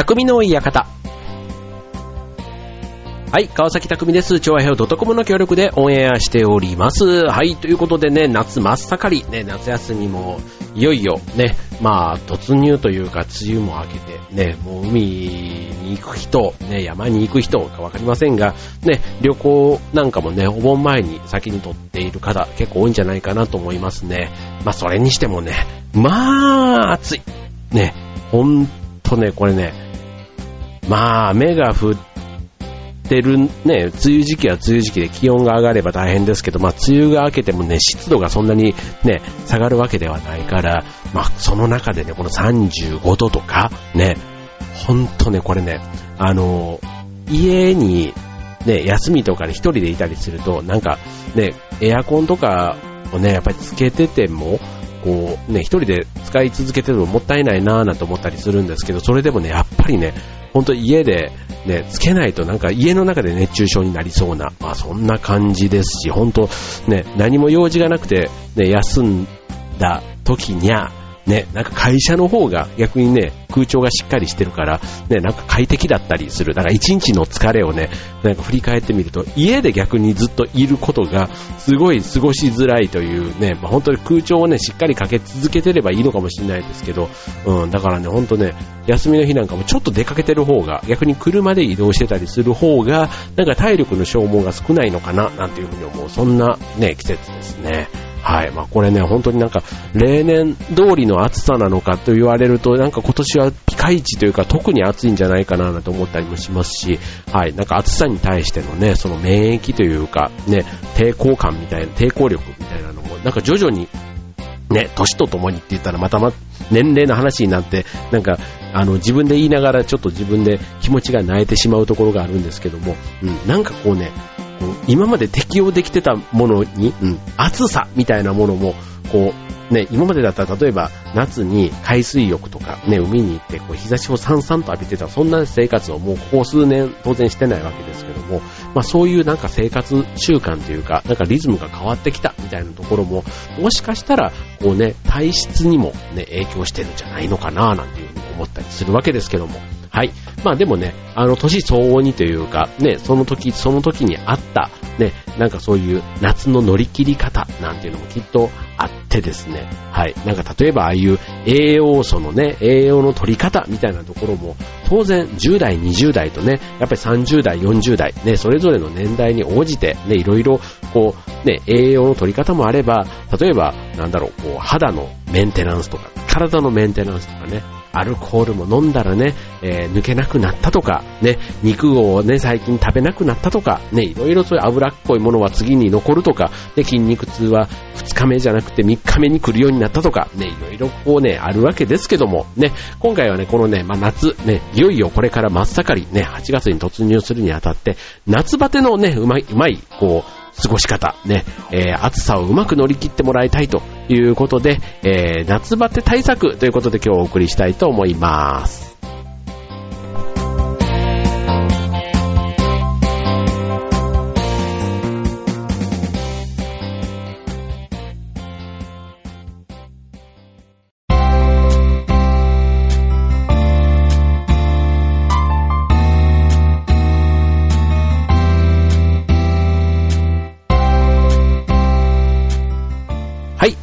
匠の館。はい、川崎匠です。調和表 .com の協力でオンエアしております。はい、ということでね、夏真っ盛り、ね、夏休みもいよいよね、まあ、突入というか、梅雨も明けて、ね、もう海に行く人、ね、山に行く人かわかりませんが、ね、旅行なんかもね、お盆前に先に取っている方、結構多いんじゃないかなと思いますね。まあ、それにしてもね、まあ、暑い。ね、ほんとね、これね、まあ、雨が降ってるね、梅雨時期は梅雨時期で気温が上がれば大変ですけど、まあ、梅雨が明けてもね、湿度がそんなにね、下がるわけではないから、まあ、その中でね、この35度とか、ね、ほんとね、これね、あの、家に、ね、休みとかで一人でいたりすると、なんか、ね、エアコンとかをね、やっぱりつけてても、こう、ね、一人で使い続けてるのもったいないなぁなんて思ったりするんですけど、それでもね、やっぱりね、ほんと家でね、つけないとなんか家の中で熱中症になりそうな、まあそんな感じですし、ほんとね、何も用事がなくて、ね、休んだ時にゃ、ね、なんか会社の方が逆にね、空調がしっかりしてるから、ね、なんか快適だったりする。だから一日の疲れをね、なんか振り返ってみると、家で逆にずっといることが、すごい過ごしづらいというね、まあ、本当に空調をね、しっかりかけ続けてればいいのかもしれないですけど、うん、だからね、本当ね、休みの日なんかもちょっと出かけてる方が、逆に車で移動してたりする方が、なんか体力の消耗が少ないのかな、なんていうふうに思う、そんなね、季節ですね。はい。まあこれね、本当になんか、例年通りの暑さなのかと言われると、なんか今年はピカイチというか特に暑いんじゃないかなと思ったりもしますし、はい。なんか暑さに対してのね、その免疫というか、ね、抵抗感みたいな、抵抗力みたいなのも、なんか徐々に、ね、年とともにって言ったらまたま、年齢の話になって、なんか、あの、自分で言いながらちょっと自分で気持ちが萎えてしまうところがあるんですけども、うん、なんかこうね、今まで適用できてたものに、うん、暑さみたいなものも、こう、ね、今までだったら例えば夏に海水浴とかね、海に行ってこう日差しをさんさんと浴びてた、そんな生活をもうここ数年当然してないわけですけども、まあそういうなんか生活習慣というか、なんかリズムが変わってきたみたいなところも、もしかしたら、こうね、体質にもね、影響してるんじゃないのかななんていうふうに思ったりするわけですけども、はい。まあでもね、あの、年相応にというか、ね、その時、その時にあった、ね、なんかそういう夏の乗り切り方なんていうのもきっとあってですね、はい。なんか例えばああいう栄養素のね、栄養の取り方みたいなところも、当然10代、20代とね、やっぱり30代、40代、ね、それぞれの年代に応じて、ね、いろいろ、こう、ね、栄養の取り方もあれば、例えば、なんだろう、こう、肌のメンテナンスとか、体のメンテナンスとかね、アルコールも飲んだらね、えー抜けなくなったとか、ね、肉をね、最近食べなくなったとか、ね、いろいろそういう脂っこいものは次に残るとか、ね、筋肉痛は2日目じゃなくて3日目に来るようになったとか、ね、いろいろこうね、あるわけですけども、ね、今回はね、このね、まあ、夏、ね、いよいよこれから真っ盛り、ね、8月に突入するにあたって、夏バテのね、うまい、うまい、こう、過ごし方、ね、えー暑さをうまく乗り切ってもらいたいということで、えー夏バテ対策ということで今日お送りしたいと思います。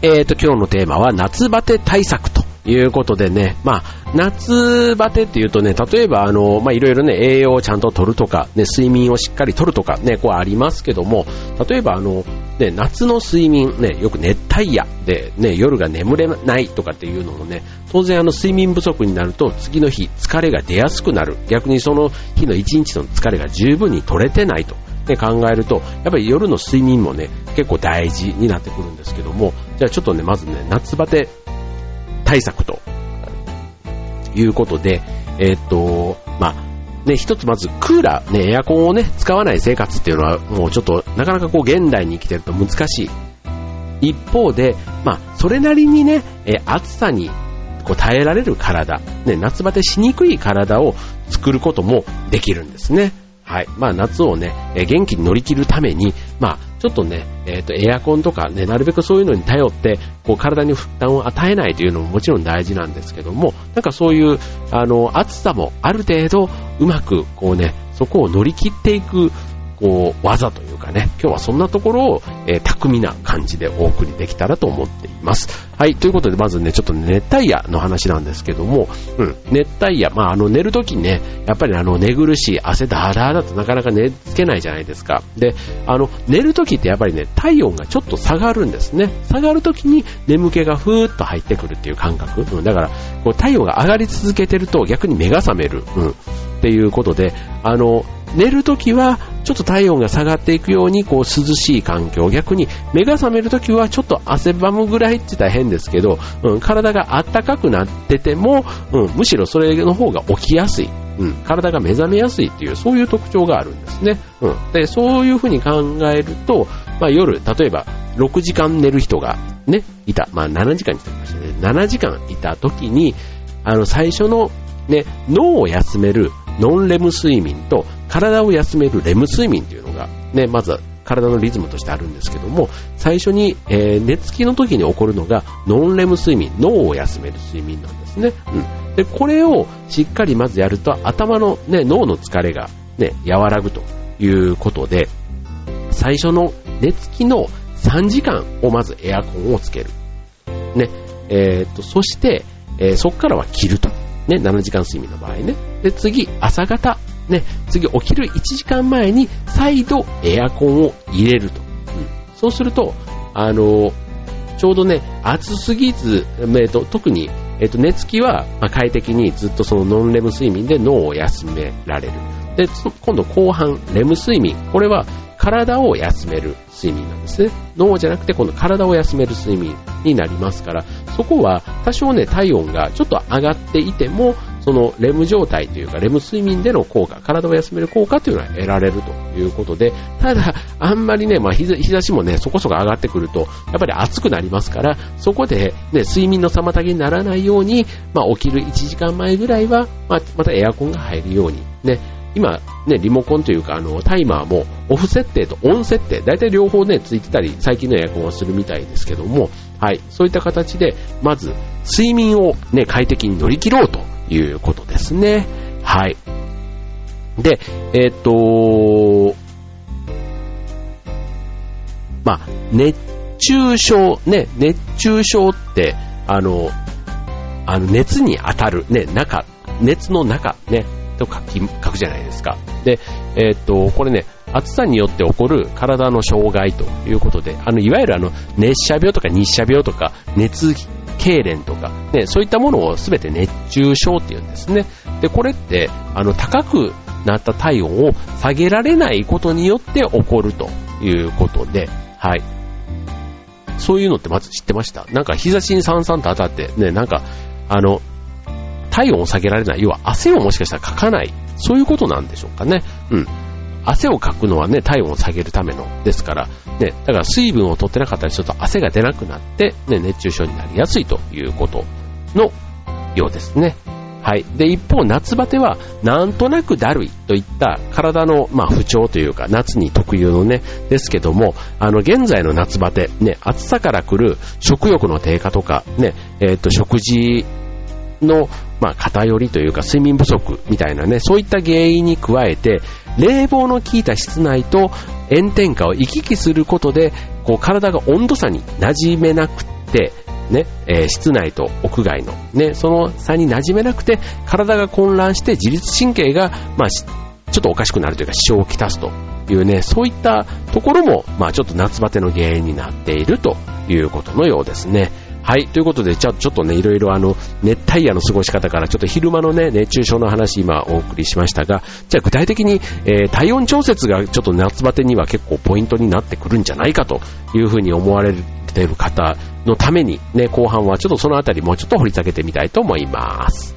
えーと、今日のテーマは夏バテ対策ということでね、まあ、夏バテっていうとね、例えばあの、まあ、いろいろね、栄養をちゃんと取るとか、ね、睡眠をしっかり取るとかね、こうありますけども、例えばあの、ね、夏の睡眠、ね、よく熱帯夜で、ね、夜が眠れないとかっていうのもね、当然あの睡眠不足になると次の日疲れが出やすくなる。逆にその日の一日の疲れが十分に取れてないと。ね、考えると、やっぱり夜の睡眠もね、結構大事になってくるんですけども、じゃあちょっとね、まずね、夏バテ対策ということで、えーっと、まあ、ね、一つまずクーラー、ね、エアコンをね、使わない生活っていうのはもうちょっとなかなかこう現代に生きてると難しい。一方で、まあ、それなりにね、え暑さにこう耐えられる体、ね、夏バテしにくい体を作ることもできるんですね。はい。まあ夏をね、えー元気に乗り切るために、まあちょっとね、えっ、と、エアコンとかね、なるべくそういうのに頼って、こう、体に負担を与えないというのももちろん大事なんですけども、なんかそういう、あの、暑さもある程度、うまく、こうね、そこを乗り切っていく、こう、技というかね、今日はそんなところを、えー、巧みな感じでお送りできたらと思っています。はい、ということで、まずね、ちょっと熱帯夜の話なんですけども、うん、熱帯夜、まあ、あの、寝るときね、やっぱりあの、寝苦しい、汗だらだとなかなか寝つけないじゃないですか。で、あの、寝るときってやっぱりね、体温がちょっと下がるんですね。下がるときに眠気がふーっと入ってくるっていう感覚。うん、だから、こう、体温が上がり続けてると逆に目が覚める。うん、っていうことで、あの、寝るときはちょっと体温が下がっていくようにこう涼しい環境、逆に目が覚めるときはちょっと汗ばむぐらいって言ったら変ですけど、うん、体があったかくなってても、うん、むしろそれの方が起きやすい。うん、体が目覚めやすいっていう、そういう特徴があるんですね。うん、で、そういうふうに考えると、まあ、夜、例えば6時間寝る人がね、いた。まあ、7時間にしてましたね。7時間いた時に、あの、最初のね、脳を休めるノンレム睡眠と体を休めるレム睡眠というのが、ね、まず体のリズムとしてあるんですけども、最初に、えー、寝つきの時に起こるのがノンレム睡眠、脳を休める睡眠なんですね。うん。で、これをしっかりまずやると頭のね、脳の疲れがね、和らぐということで、最初の寝つきの3時間をまずエアコンをつける。ね。えー、っと、そして、えー、そこからは切ると。ね、7時間睡眠の場合ね。で、次、朝方。ね、次起きる1時間前に再度エアコンを入れると。うん、そうすると、あの、ちょうどね、暑すぎず、えーと、特に、えーと、寝つきは、まあ、快適にずっとそのノンレム睡眠で脳を休められる。で、今度後半、レム睡眠。これは体を休める睡眠なんですね。脳じゃなくて今度体を休める睡眠になりますから、そこは多少ね、体温がちょっと上がっていても、そのレム状態というか、レム睡眠での効果、体を休める効果というのは得られるということで、ただ、あんまりね、まあ日差しもね、そこそこ上がってくると、やっぱり暑くなりますから、そこでね、睡眠の妨げにならないように、まあ起きる1時間前ぐらいは、まあ、またエアコンが入るように、ね、今、ね、リモコンというか、あの、タイマーもオフ設定とオン設定、大体両方ね、ついてたり、最近のエアコンはするみたいですけども、はい、そういった形で、まず、睡眠をね、快適に乗り切ろうということですね。はい。で、えっ、とまあ、熱中症、ね、熱中症って、あの、あの熱に当たる、ね、中、熱の中、ね、と書き、書くじゃないですか。で、えー、っと、これね、暑さによって起こる体の障害ということで、あの、いわゆるあの、熱射病とか日射病とか、熱痙攣とか、ね、そういったものをすべて熱中症っていうんですね。で、これって、あの、高くなった体温を下げられないことによって起こるということで、はい。そういうのってまず知ってました？なんか日差しにさんさんと当たって、ね、なんか、あの、体温を下げられない。要は汗をもしかしたらかかない。そういうことなんでしょうかね。うん。汗をかくのはね、体温を下げるためのですから、ね、だから水分を取ってなかったりすると汗が出なくなって、ね、熱中症になりやすいということのようですね。はい。で、一方、夏バテは、なんとなくだるいといった体の、まあ、不調というか、夏に特有のね、ですけども、あの、現在の夏バテ、ね、暑さから来る食欲の低下とか、ね、えっ、と、食事の、まあ、偏りというか睡眠不足みたいなね、そういった原因に加えて、冷房の効いた室内と炎天下を行き来することで、こう体が温度差に馴染めなくて、ね、えー、室内と屋外の、ね、その差に馴染めなくて、体が混乱して自律神経が、まあ、ちょっとおかしくなるというか支障をきたすというね、そういったところも、まあちょっと夏バテの原因になっているということのようですね。はい、ということで、じゃあちょっとね、いろいろあの、熱帯夜の過ごし方から、ちょっと昼間のね、熱中症の話今お送りしましたが、じゃあ具体的に、えー、体温調節がちょっと夏バテには結構ポイントになってくるんじゃないかというふうに思われている方のために、ね、後半はちょっとそのあたりもうちょっと掘り下げてみたいと思います。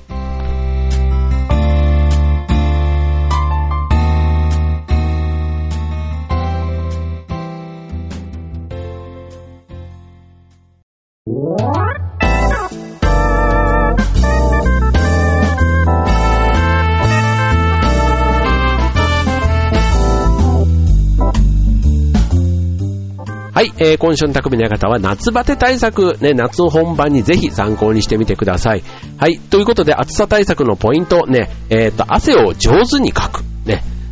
はい、えー、今週の匠の館は夏バテ対策、ね、夏本番にぜひ参考にしてみてください。はい、ということで暑さ対策のポイント、ね、えっ、ー、と、汗を上手にかく。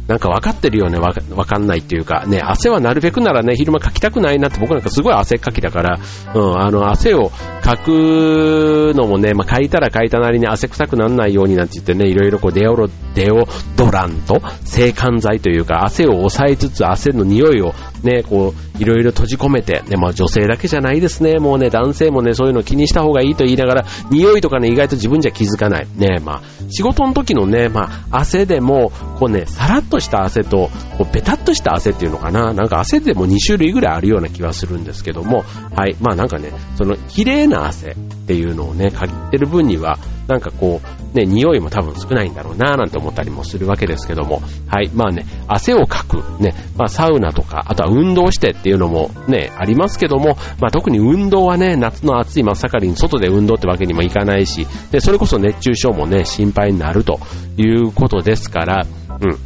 なんか分かってるよね、わかんないっていうか、ね、汗はなるべくならね、昼間かきたくないなって僕なんかすごい汗かきだから、うん、あの、汗をかくのもね、まあ、かいたらかいたなりに汗臭くならないようになんて言ってね、いろいろこうデオロ、デオドラント、制汗剤というか、汗を抑えつつ汗の匂いをね、こう、いろいろ閉じ込めて、ね、まあ女性だけじゃないですね、もうね、男性もね、そういうの気にした方がいいと言いながら、匂いとかね、意外と自分じゃ気づかない。ね、まあ、仕事の時のね、まあ、汗でも、こうね、さらっとした汗と、こう、ベタっとした汗っていうのかな、なんか汗でも2種類ぐらいあるような気はするんですけども、はい、まあなんかね、その、綺麗な汗っていうのをね、限ってる分には、なんかこう、ね、匂いも多分少ないんだろうなぁなんて思ったりもするわけですけども、はい、まあね、汗をかく、ね、まあサウナとか、あとは運動してっていうのもね、ありますけども、まあ特に運動はね、夏の暑い真っ盛りに外で運動ってわけにもいかないし、で、それこそ熱中症もね、心配になるということですから、うん。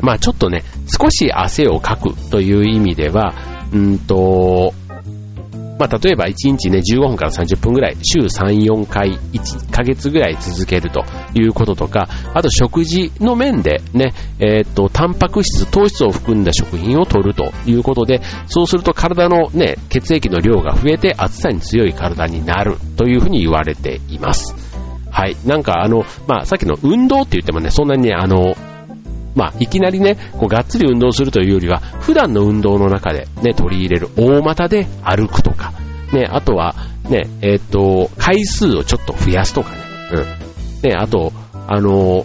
まあちょっとね、少し汗をかくという意味では、うんと、まあ、例えば1日ね、15分から30分ぐらい、週3、4回、1ヶ月ぐらい続けるということとか、あと食事の面でね、えー、っと、タンパク質、糖質を含んだ食品を取るということで、そうすると体のね、血液の量が増えて暑さに強い体になるというふうに言われています。はい。なんかあの、まあ、さっきの運動って言ってもね、そんなにね、あの、まあ、いきなりね、こう、がっつり運動するというよりは、普段の運動の中でね、取り入れる大股で歩くとか、ね、あとは、ね、えっ、と、回数をちょっと増やすとかね、うん。ね、あと、あの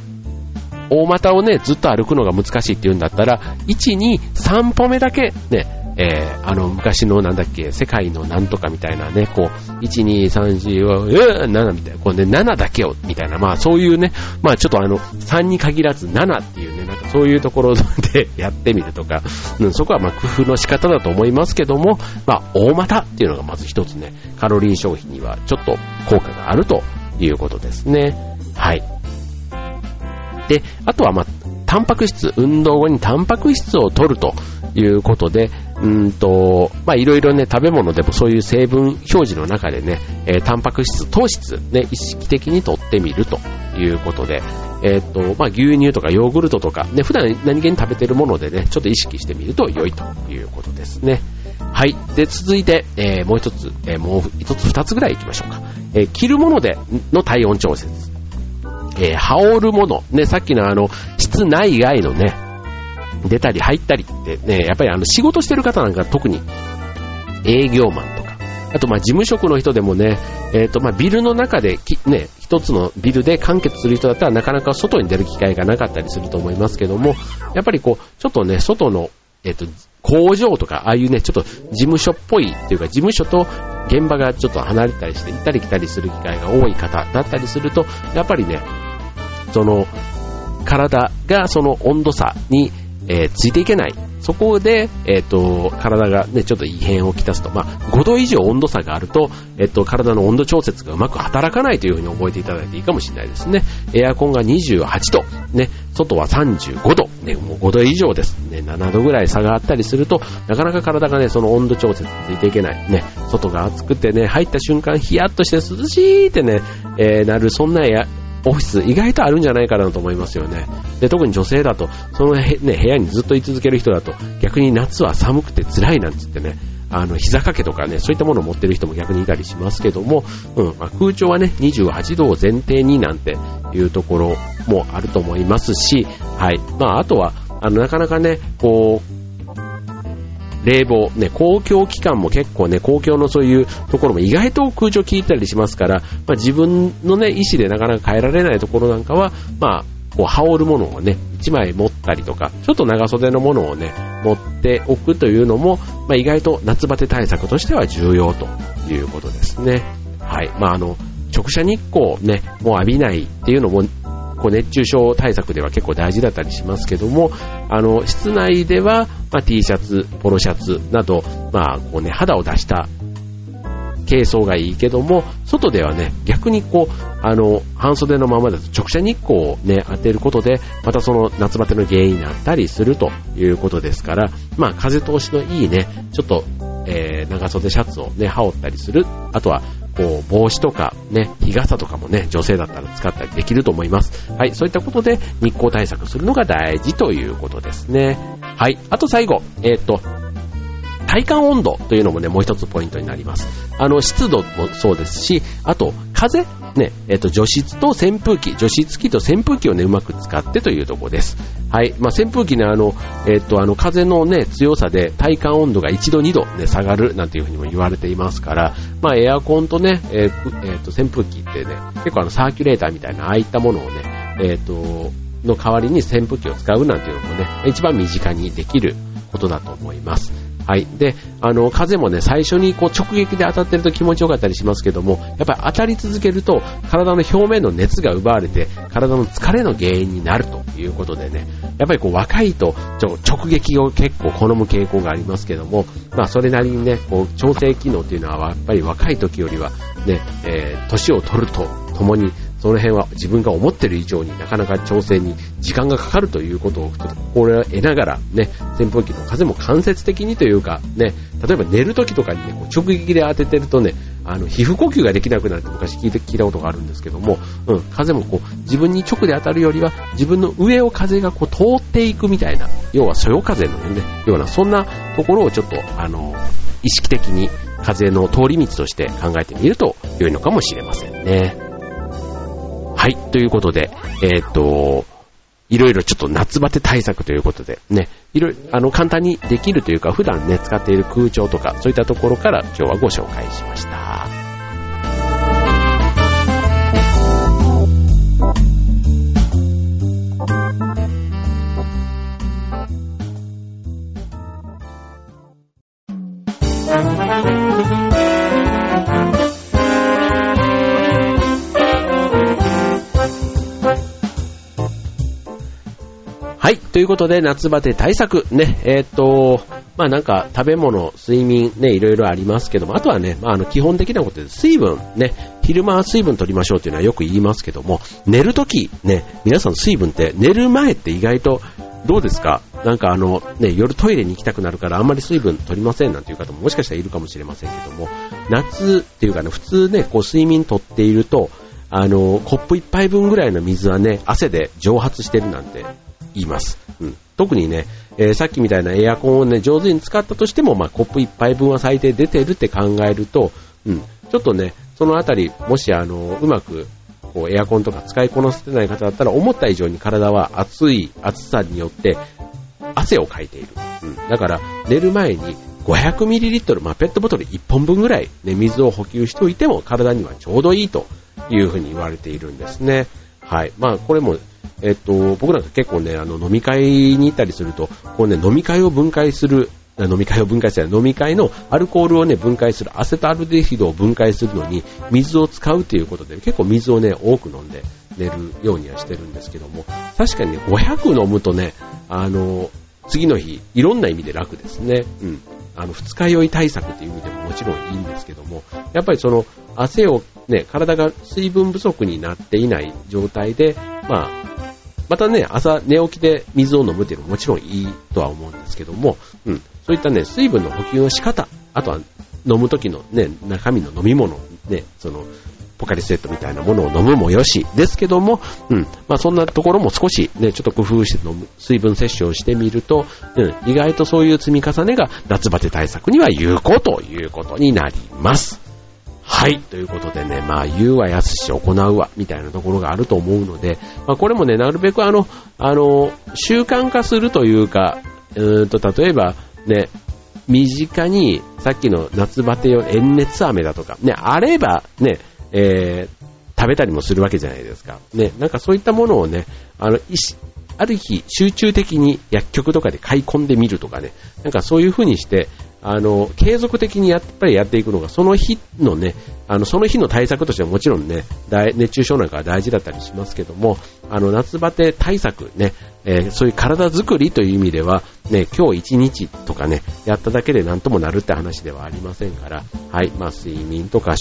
大股をね、ずっと歩くのが難しいって言うんだったら、1、2、3歩目だけ、ね、えー、あの、昔のなんだっけ、世界のなんとかみたいなね、こう、1、2、3、4、7みたいな、こうね、7だけを、みたいな、まあそういうね、まあちょっとあの、3に限らず7っていうね、そういうところでやってみるとか、うん、そこはま工夫の仕方だと思いますけども、まあ大股っていうのがまず一つね、カロリー消費にはちょっと効果があるということですね。はい。で、あとはまあ、タンパク質、運動後にタンパク質を取るということで、うんと、まあいろいろね、食べ物でもそういう成分表示の中でね、えー、タンパク質、糖質、ね、意識的にとってみるということで、えっ、と、まあ牛乳とかヨーグルトとか、ね、普段何気に食べてるものでね、ちょっと意識してみると良いということですね。はい。で、続いて、えー、もう一つ、えー、もう一つ二つぐらい行きましょうか。え、着るものでの体温調節。え、羽織るもの。ね、さっきのあの、室内外のね、出たり入ったりってね、やっぱりあの仕事してる方なんか特に営業マンとか、あとまあ事務職の人でもね、えっ、ー、とまあビルの中でね、一つのビルで完結する人だったらなかなか外に出る機会がなかったりすると思いますけども、やっぱりこう、ちょっとね、外の、えっ、ー、と、工場とか、ああいうね、ちょっと事務所っぽいっていうか、事務所と現場がちょっと離れたりして、行ったり来たりする機会が多い方だったりすると、やっぱりね、その、体がその温度差にえー、ついていけない。そこで、えっ、ー、と、体がね、ちょっと異変をきたすと。まあ、5度以上温度差があると、えっ、ー、と、体の温度調節がうまく働かないというふうに覚えていただいていいかもしれないですね。エアコンが28度、ね、外は35度、ね、もう5度以上です。ね、7度ぐらい差があったりすると、なかなか体がね、その温度調節ついていけない。ね、外が暑くてね、入った瞬間ヒヤッとして涼しいってね、えー、なる、そんなオフィス意外とあるんじゃないかなと思いますよね。で、特に女性だと、そのね、部屋にずっと居続ける人だと、逆に夏は寒くて辛いなんつってね、あの、膝掛けとかね、そういったものを持ってる人も逆にいたりしますけども、うん、まあ、空調はね、28度を前提になんていうところもあると思いますし、はい。まあ、あとは、あの、なかなかね、こう、冷房、ね、公共機関も結構ね、公共のそういうところも意外と空調効いたりしますから、まあ、自分のね、意思でなかなか変えられないところなんかは、まあ、こう、羽織るものをね、1枚持ったりとか、ちょっと長袖のものをね、持っておくというのも、まあ、意外と夏バテ対策としては重要ということですね。はい。まあ、あの、直射日光ね、もう浴びないっていうのもこう熱中症対策では結構大事だったりしますけども、あの、室内では、まあ、T シャツ、ポロシャツなど、まあ、こうね、肌を出した軽装がいいけども、外ではね、逆にこう、あの、半袖のままだと直射日光をね、当てることで、またその夏バテの原因になったりするということですから、まあ、風通しのいいね、ちょっとえー、長袖シャツをね、羽織ったりする。あとは、こう、帽子とか、ね、日傘とかもね、女性だったら使ったりできると思います。はい、そういったことで日光対策するのが大事ということですね。はい、あと最後、えっ、と、体感温度というのもね、もう一つポイントになります。あの、湿度もそうですし、あと、風ね、えっ、と、除湿と扇風機、除湿機と扇風機をね、うまく使ってというところです。はい。まあ、扇風機ね、あの、えっ、と、あの、風のね、強さで体感温度が1度2度ね、下がるなんていうふうにも言われていますから、まあ、エアコンとね、えっ、えー、と、扇風機ってね、結構あの、サーキュレーターみたいな、ああいったものをね、えっ、と、の代わりに扇風機を使うなんていうのもね、一番身近にできることだと思います。はい。で、あの、風もね、最初にこう直撃で当たってると気持ちよかったりしますけども、やっぱり当たり続けると、体の表面の熱が奪われて、体の疲れの原因になるということでね、やっぱりこう若いと直撃を結構好む傾向がありますけども、まあそれなりにね、こう調整機能っていうのはやっぱり若い時よりはね、えー、年を取るとともにその辺は自分が思ってる以上になかなか調整に時間がかかるということを心得ながらね、扇風機の風も間接的にというかね、例えば寝る時とかにね、こう直撃で当ててるとね、あの、皮膚呼吸ができなくなるって昔聞いて聞いたことがあるんですけども、うん、風もこう、自分に直で当たるよりは、自分の上を風がこう通っていくみたいな、要はそよ風のね、ような、そんなところをちょっと、あの、意識的に風の通り道として考えてみると良いのかもしれませんね。はい、ということで、えー、っと、いろいろちょっと夏バテ対策ということで、ね、いろいろ、あの、簡単にできるというか、普段ね、使っている空調とか、そういったところから今日はご紹介しました。ということで、夏バテ対策。ね。えー、っと、まあなんか、食べ物、睡眠、ね、いろいろありますけども、あとはね、まああの、基本的なことで、水分、ね。昼間は水分取りましょうっていうのはよく言いますけども、寝るとき、ね、皆さん水分って寝る前って意外とどうですか？なんかあの、ね、夜トイレに行きたくなるからあんまり水分取りませんなんていう方ももしかしたらいるかもしれませんけども、夏っていうかね、普通ね、こう睡眠取っていると、あの、コップ一杯分ぐらいの水はね、汗で蒸発してるなんて言います。うん、特にね、えー、さっきみたいなエアコンをね、上手に使ったとしても、まあ、コップ1杯分は最低出てるって考えると、うん、ちょっとね、そのあたり、もしあの、うまく、こう、エアコンとか使いこなせてない方だったら、思った以上に体は暑い、暑さによって、汗をかいている。うん。だから、寝る前に 500ml、まあ、ペットボトル1本分ぐらい、ね、水を補給しておいても体にはちょうどいいというふうに言われているんですね。はい。まあ、これもえっと、僕なんか結構ね、あの、飲み会に行ったりすると、こうね、飲み会を分解する、飲み会を分解する、飲み会のアルコールをね、分解する、アセトアルデヒドを分解するのに、水を使うということで、結構水をね、多く飲んで寝るようにはしてるんですけども、確かにね、500飲むとね、あの、次の日、いろんな意味で楽ですね。うん。あの、二日酔い対策という意味でももちろんいいんですけども、やっぱりその、汗をね、体が水分不足になっていない状態で、まあ、またね、朝寝起きで水を飲むっていうのももちろんいいとは思うんですけども、うん、そういったね、水分の補給の仕方、あとは飲む時のね、中身の飲み物、ね、その、ポカリスエットみたいなものを飲むもよしですけども、うん、まあそんなところも少しね、ちょっと工夫して飲む、水分摂取をしてみると、うん、意外とそういう積み重ねが夏バテ対策には有効ということになります。はい。ということでね、まあ、言うはやすし、行うわ、みたいなところがあると思うので、まあ、これもね、なるべくあの、あの、習慣化するというか、うーんと、例えば、ね、身近に、さっきの夏バテ用、塩熱飴だとか、ね、あれば、ね、えー、食べたりもするわけじゃないですか。ね、なんかそういったものをね、あの、ある日、集中的に薬局とかで買い込んでみるとかね、なんかそういう風にして、あの、継続的にやっぱりやっていくのが、その日のね、あの、その日の対策としてはもちろんね、熱中症なんかは大事だったりしますけども、あの、夏バテ対策ね、えー、そういう体づくりという意味では、ね、今日一日とかね、やっただけで何ともなるって話ではありませんから、はい、まあ、睡眠とか、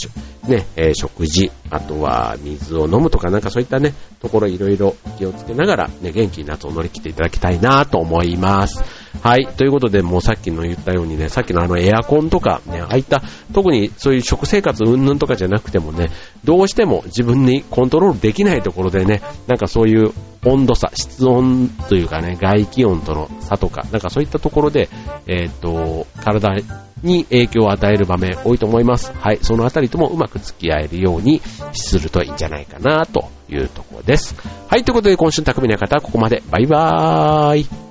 ね、えー、食事、あとは水を飲むとかなんかそういったね、ところいろいろ気をつけながら、ね、元気に夏を乗り切っていただきたいなと思います。はい。ということで、もうさっきの言ったようにね、さっきのあのエアコンとか、ね、ああいった、特にそういう食生活云々とかじゃなくてもね、どうしても自分にコントロールできないところでね、なんかそういう温度差、室温というかね、外気温との差とか、なんかそういったところで、えっ、と、体に影響を与える場面多いと思います。はい。そのあたりともうまく付き合えるようにするといいんじゃないかなというところです。はい。ということで今週の匠の方はここまで。バイバーイ。